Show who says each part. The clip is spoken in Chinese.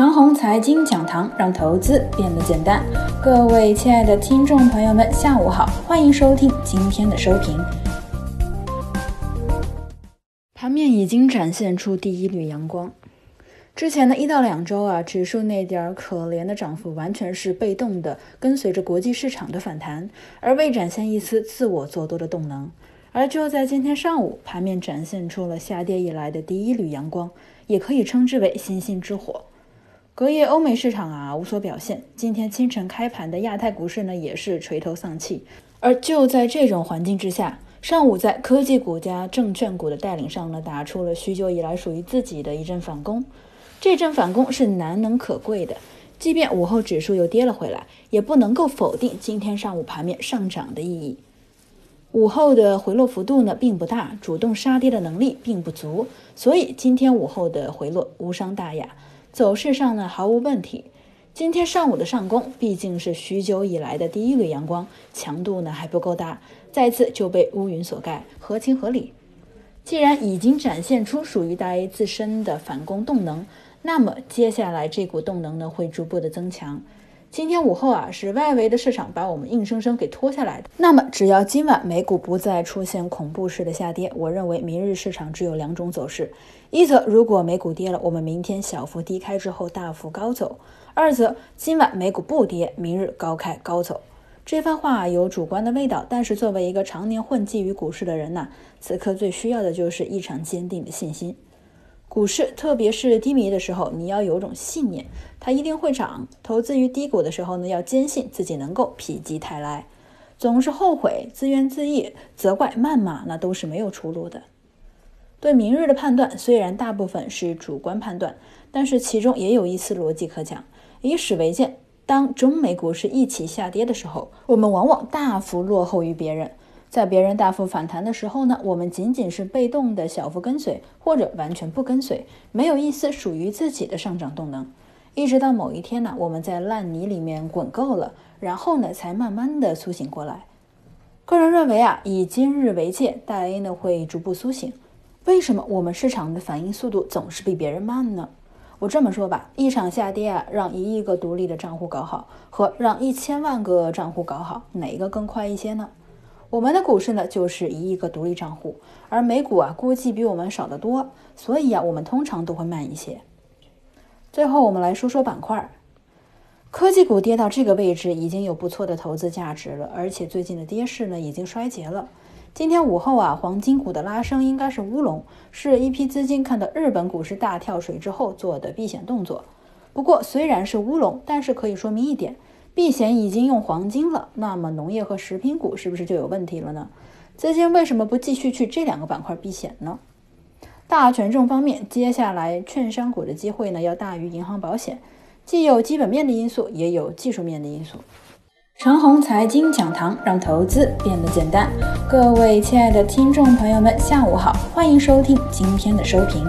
Speaker 1: 长虹财经讲堂，让投资变得简单。各位亲爱的听众朋友们，下午好，欢迎收听今天的收评。盘面已经展现出第一缕阳光。之前的一到两周啊，指数那点儿可怜的涨幅，完全是被动的跟随着国际市场的反弹，而未展现一丝自我做多的动能。而就在今天上午，盘面展现出了下跌以来的第一缕阳光，也可以称之为星星之火。隔夜欧美市场啊无所表现，今天清晨开盘的亚太股市呢也是垂头丧气。而就在这种环境之下，上午在科技股加证券股的带领上呢，打出了许久以来属于自己的一阵反攻。这阵反攻是难能可贵的，即便午后指数又跌了回来，也不能够否定今天上午盘面上涨的意义。午后的回落幅度呢并不大，主动杀跌的能力并不足，所以今天午后的回落无伤大雅。走势上呢毫无问题。今天上午的上攻毕竟是许久以来的第一缕阳光，强度呢还不够大，再次就被乌云所盖，合情合理。既然已经展现出属于大 A 自身的反攻动能，那么接下来这股动能呢会逐步的增强。今天午后啊，是外围的市场把我们硬生生给拖下来的。那么，只要今晚美股不再出现恐怖式的下跌，我认为明日市场只有两种走势：一则如果美股跌了，我们明天小幅低开之后大幅高走；二则今晚美股不跌，明日高开高走。这番话有主观的味道，但是作为一个常年混迹于股市的人呐，此刻最需要的就是一场坚定的信心。股市特别是低迷的时候，你要有种信念，它一定会涨。投资于低谷的时候呢，要坚信自己能够否极泰来。总是后悔、自怨自艾、责怪、谩骂，那都是没有出路的。对明日的判断，虽然大部分是主观判断，但是其中也有一丝逻辑可讲。以史为鉴，当中美股市一起下跌的时候，我们往往大幅落后于别人。在别人大幅反弹的时候呢，我们仅仅是被动的小幅跟随，或者完全不跟随，没有一丝属于自己的上涨动能。一直到某一天呢，我们在烂泥里面滚够了，然后呢，才慢慢的苏醒过来。个人认为啊，以今日为界，大 A 呢会逐步苏醒。为什么我们市场的反应速度总是比别人慢呢？我这么说吧，一场下跌啊，让一亿个独立的账户搞好，和让一千万个账户搞好，哪一个更快一些呢？我们的股市呢，就是一亿个独立账户，而美股啊，估计比我们少得多，所以啊，我们通常都会慢一些。最后，我们来说说板块，科技股跌到这个位置，已经有不错的投资价值了，而且最近的跌势呢，已经衰竭了。今天午后啊，黄金股的拉升应该是乌龙，是一批资金看到日本股市大跳水之后做的避险动作。不过，虽然是乌龙，但是可以说明一点。避险已经用黄金了，那么农业和食品股是不是就有问题了呢？资金为什么不继续去这两个板块避险呢？大权重方面，接下来券商股的机会呢要大于银行保险，既有基本面的因素，也有技术面的因素。长虹财经讲堂让投资变得简单。各位亲爱的听众朋友们，下午好，欢迎收听今天的收评。